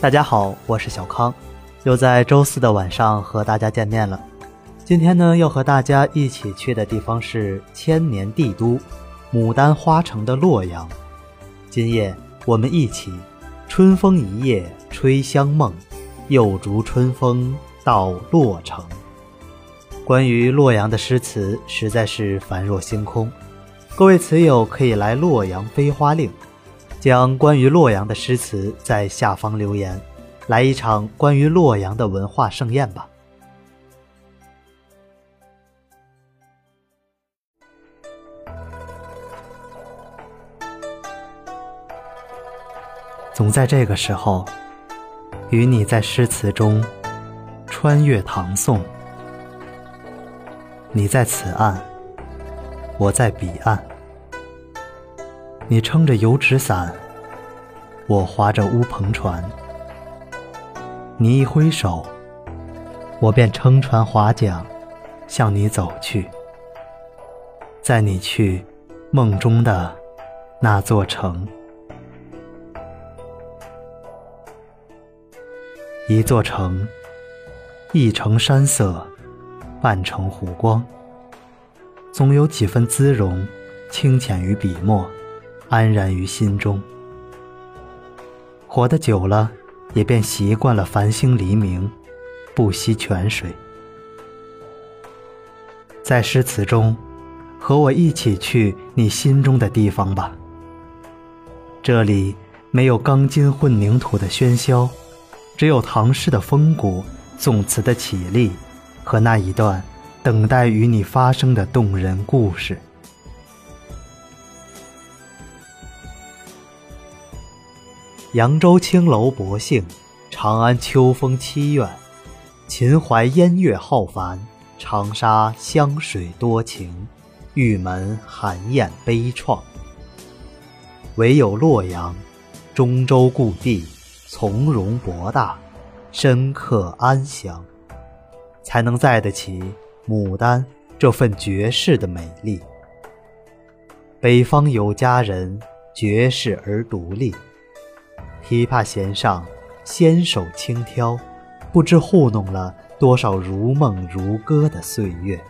大家好，我是小康，又在周四的晚上和大家见面了。今天呢，要和大家一起去的地方是千年帝都、牡丹花城的洛阳。今夜我们一起，春风一夜吹香梦，又逐春风到洛城。关于洛阳的诗词实在是繁若星空，各位词友可以来洛阳飞花令。将关于洛阳的诗词在下方留言，来一场关于洛阳的文化盛宴吧。总在这个时候，与你在诗词中穿越唐宋。你在此岸，我在彼岸。你撑着油纸伞，我划着乌篷船。你一挥手，我便撑船划桨，向你走去。载你去梦中的那座城，一座城，一城山色，半城湖光，总有几分姿容，清浅于笔墨。安然于心中，活得久了，也便习惯了繁星黎明，不惜泉水。在诗词中，和我一起去你心中的地方吧。这里没有钢筋混凝土的喧嚣，只有唐诗的风骨、宋词的绮丽，和那一段等待与你发生的动人故事。扬州青楼薄幸，长安秋风凄怨。秦淮烟月浩繁，长沙湘水多情。玉门寒雁悲怆，唯有洛阳，中州故地，从容博大，深刻安详，才能载得起牡丹这份绝世的美丽。北方有佳人，绝世而独立。琵琶弦上，纤手轻挑，不知糊弄了多少如梦如歌的岁月。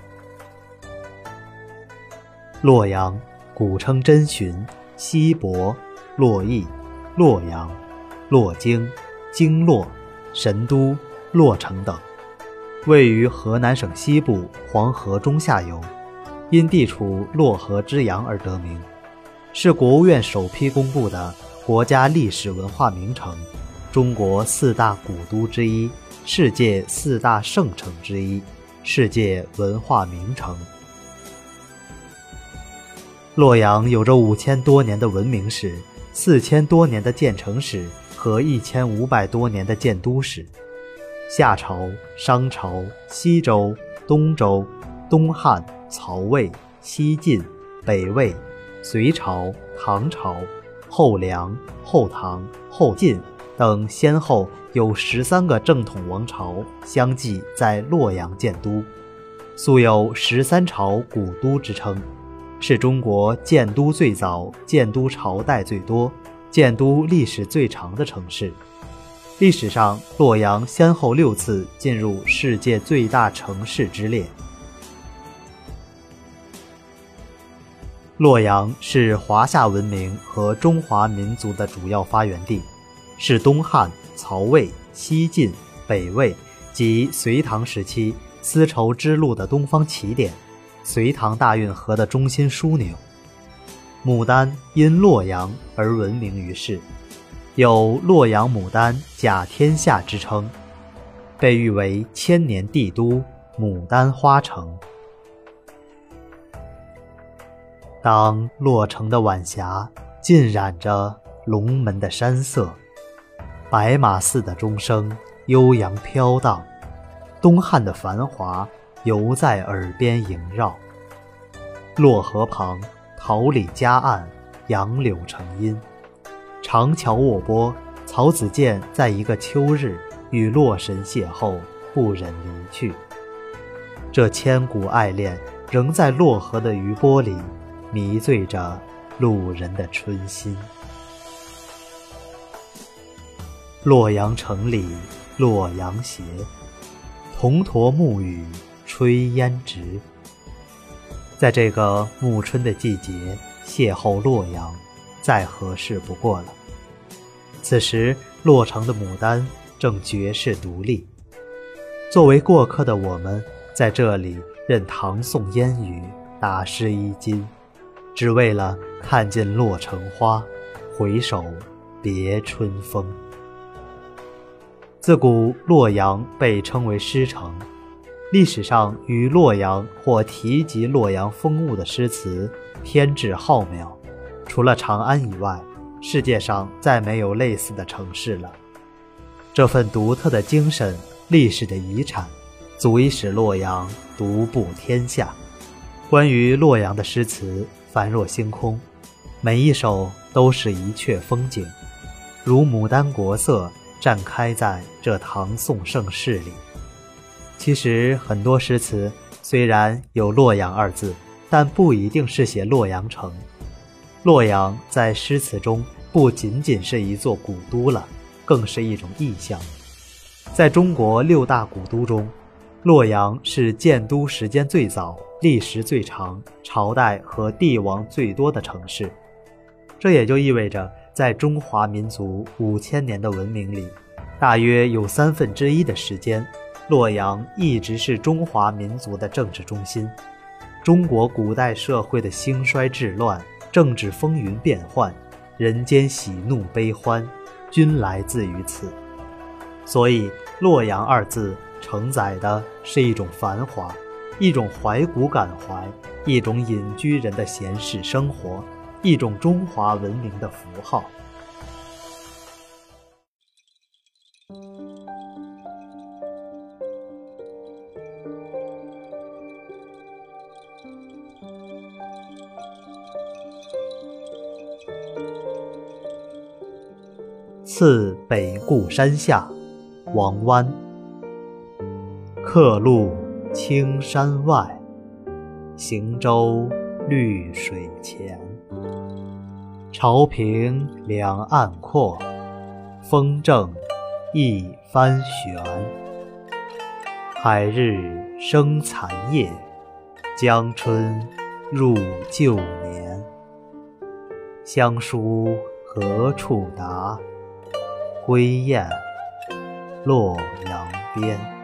洛阳，古称真寻、西伯、洛邑、洛阳、洛京、京洛、神都、洛城等，位于河南省西部黄河中下游，因地处洛河之阳而得名，是国务院首批公布的。国家历史文化名城，中国四大古都之一，世界四大圣城之一，世界文化名城。洛阳有着五千多年的文明史，四千多年的建城史和一千五百多年的建都史。夏朝、商朝、西周、东周、东汉、曹魏、西晋、北魏、隋朝、唐朝。后梁、后唐、后晋等先后有十三个正统王朝相继在洛阳建都，素有“十三朝古都”之称，是中国建都最早、建都朝代最多、建都历史最长的城市。历史上，洛阳先后六次进入世界最大城市之列。洛阳是华夏文明和中华民族的主要发源地，是东汉、曹魏、西晋、北魏及隋唐时期丝绸之路的东方起点，隋唐大运河的中心枢纽。牡丹因洛阳而闻名于世，有“洛阳牡丹甲天下”之称，被誉为千年帝都、牡丹花城。当洛城的晚霞浸染着龙门的山色，白马寺的钟声悠扬飘荡，东汉的繁华犹在耳边萦绕。洛河旁，桃李夹岸，杨柳成荫，长桥卧波。曹子建在一个秋日与洛神邂逅，不忍离去。这千古爱恋，仍在洛河的余波里。迷醉着路人的春心。洛阳城里洛阳斜，铜驼暮雨炊烟直。在这个暮春的季节邂逅洛阳，再合适不过了。此时，洛城的牡丹正绝世独立。作为过客的我们，在这里任唐宋烟雨，打湿衣襟，只为了看见洛城花，回首别春风。自古洛阳被称为诗城，历史上与洛阳或提及洛阳风物的诗词天质浩渺，除了长安以外。世界上再没有类似的城市了。这份独特的精神、历史的遗产，足以使洛阳独步天下。关于洛阳的诗词繁若星空，每一首都是一阙风景，如牡丹国色绽开在这唐宋盛世里。其实很多诗词虽然有“洛阳”二字，但不一定是写洛阳城。洛阳在诗词中不仅仅是一座古都了，更是一种意象。在中国六大古都中，洛阳是建都时间最早、历时最长、朝代和帝王最多的城市。这也就意味着，在中华民族五千年的文明里，大约有三分之一的时间，洛阳一直是中华民族的政治中心。中国古代社会的兴衰治乱。政治风云变幻，人间喜怒悲欢，均来自于此。所以，洛阳二字承载的是一种繁华，一种怀古感怀，一种隐居人的闲适生活，一种中华文明的符号。次北固山下，王湾。客路青山外，行舟绿水前。潮平两岸阔，风正一帆悬。海日生残夜，江春入旧年。乡书何处达？归雁，洛阳边。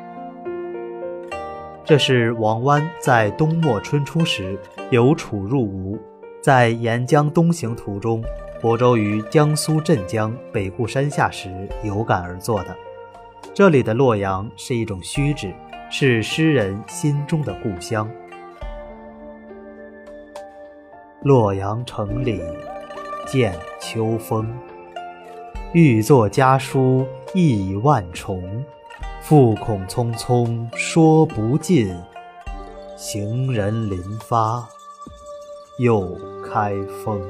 这是王湾在冬末春初时由楚入吴，在沿江东行途中泊舟于江苏镇江北固山下时有感而作的。这里的洛阳是一种虚指，是诗人心中的故乡。洛阳城里见秋风。欲作家书意万重，复恐匆匆说不尽。行人临发又开封。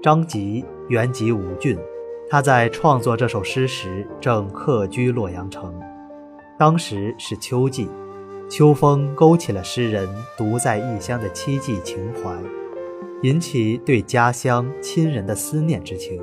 张籍原籍吴郡，他在创作这首诗时正客居洛阳城。当时是秋季，秋风勾起了诗人独在异乡的凄寂情怀。引起对家乡亲人的思念之情，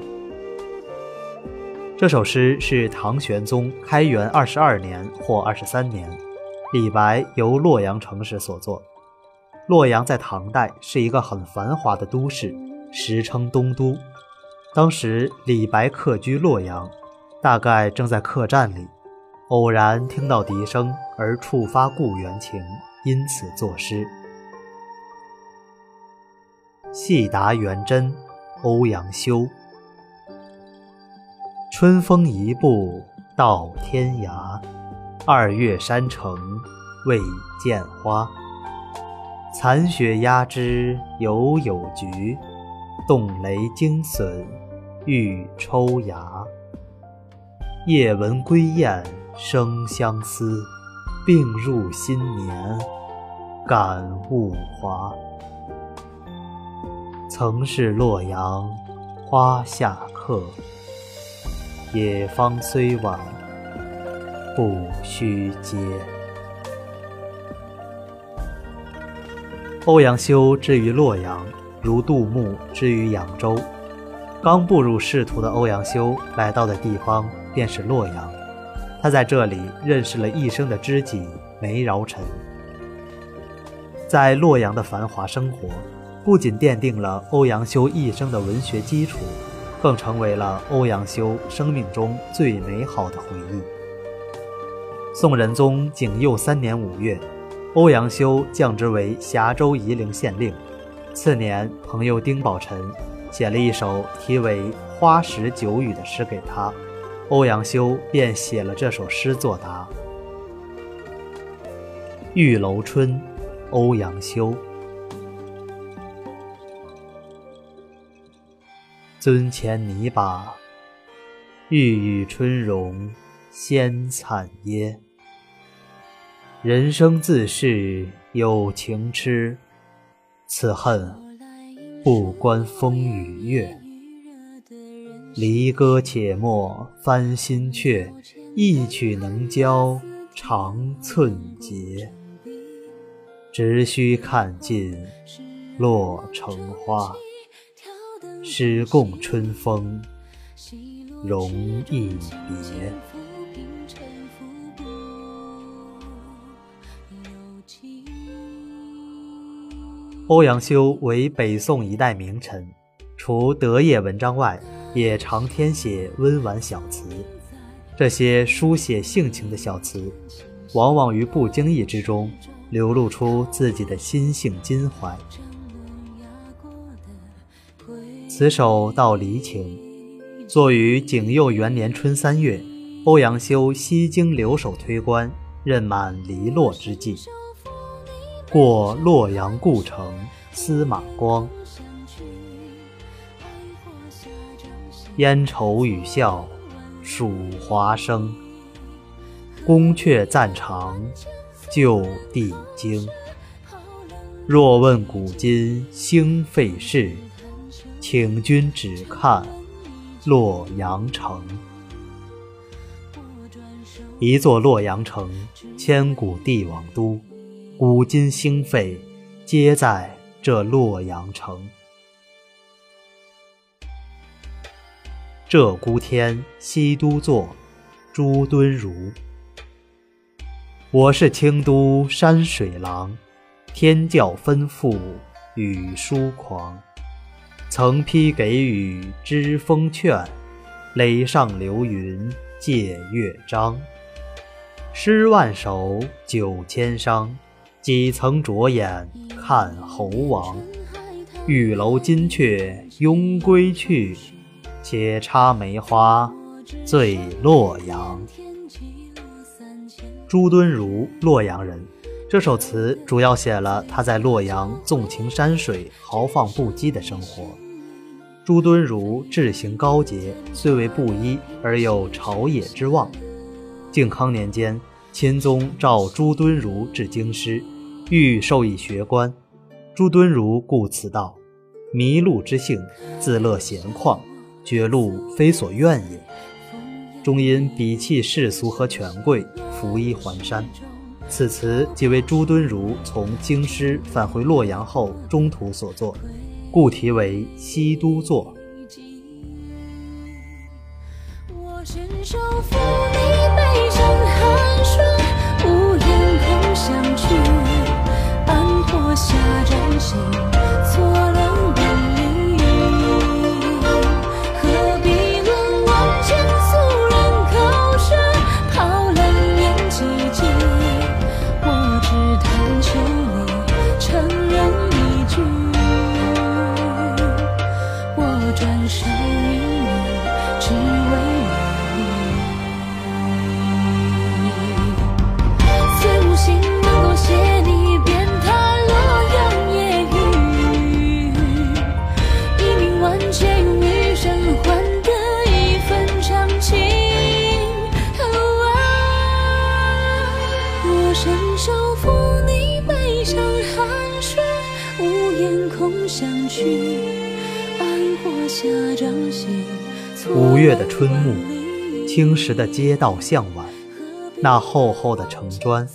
这首诗是唐玄宗开元二十二年或二十三年，李白游洛阳城时所作。洛阳在唐代是一个很繁华的都市，时称东都。当时李白客居洛阳，大概正在客栈里，偶然听到笛声而触发故园情，因此作诗。戏答元贞，欧阳修。春风一步到天涯，二月山城未见花。残雪压枝犹有菊，冻雷惊笋欲抽芽。夜闻归雁生相思，病入新年感物华。曾是洛阳花下客，野芳虽晚不须嗟。欧阳修之于洛阳，如杜牧之于扬州。刚步入仕途的欧阳修来到的地方便是洛阳，他在这里认识了一生的知己梅尧臣。在洛阳的繁华生活，不仅奠定了欧阳修一生的文学基础，更成为了欧阳修生命中最美好的回忆。宋仁宗景佑三年五月，欧阳修降职为峡州夷陵县令。次年，朋友丁宝臣。写了一首题为《花时酒语》的诗给他，欧阳修便写了这首诗作答。玉楼春，欧阳修。樽前泥巴，玉宇春容先惨耶。人生自是有情痴，此恨。不关风与月，离歌且莫翻新阙，一曲能教长寸节。只须看尽落成花，诗共春风容易别。欧阳修为北宋一代名臣，除德业文章外，也常填写温婉小词。这些书写性情的小词，往往于不经意之中流露出自己的心性襟怀。此首道离情，作于景佑元年春三月，欧阳修西京留守推官，任满离洛之际。过洛阳故城司马光，烟愁雨笑蜀华生。宫阙暂长就地经。若问古今兴废事，请君只看洛阳城。一座洛阳城，千古帝王都。古今兴废，皆在这洛阳城。鹧鸪天，西都坐，朱敦儒。我是清都山水郎，天教吩咐与疏狂。曾批给予知风劝，垒上流云借月章。诗万首，酒千觞。几曾着眼看侯王？玉楼金阙拥归去，且插梅花醉洛阳。朱敦儒，洛阳人。这首词主要写了他在洛阳纵情山水、豪放不羁的生活。朱敦儒志行高洁，虽为布衣，而有朝野之望。靖康年间。钦宗召朱敦儒至京师，欲授以学官。朱敦儒故辞道：“迷路之性，自乐闲旷，绝路非所愿也。”终因鄙弃世俗和权贵，拂衣还山。此词即为朱敦儒从京师返回洛阳后中途所作，故题为《西都作》。下战心。五月的春暮，青石的街道向晚，那厚厚的城砖，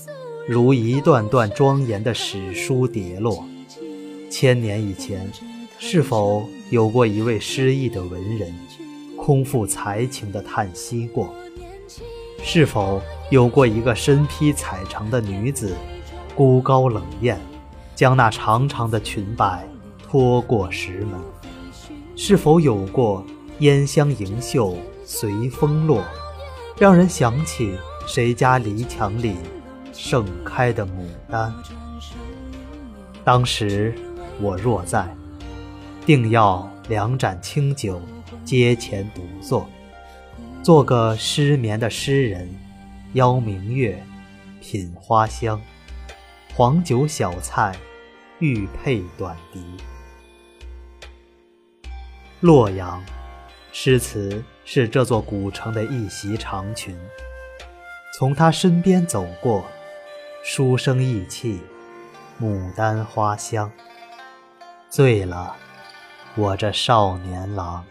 如一段段庄严的史书跌落。千年以前，是否有过一位失意的文人，空负才情的叹息过？是否有过一个身披彩裳的女子，孤高冷艳，将那长长的裙摆拖过石门？是否有过烟香盈袖随风落，让人想起谁家篱墙里盛开的牡丹？当时我若在，定要两盏清酒，阶前独坐。做个失眠的诗人，邀明月，品花香，黄酒小菜，玉佩短笛。洛阳，诗词是这座古城的一袭长裙。从他身边走过，书生意气，牡丹花香。醉了，我这少年郎。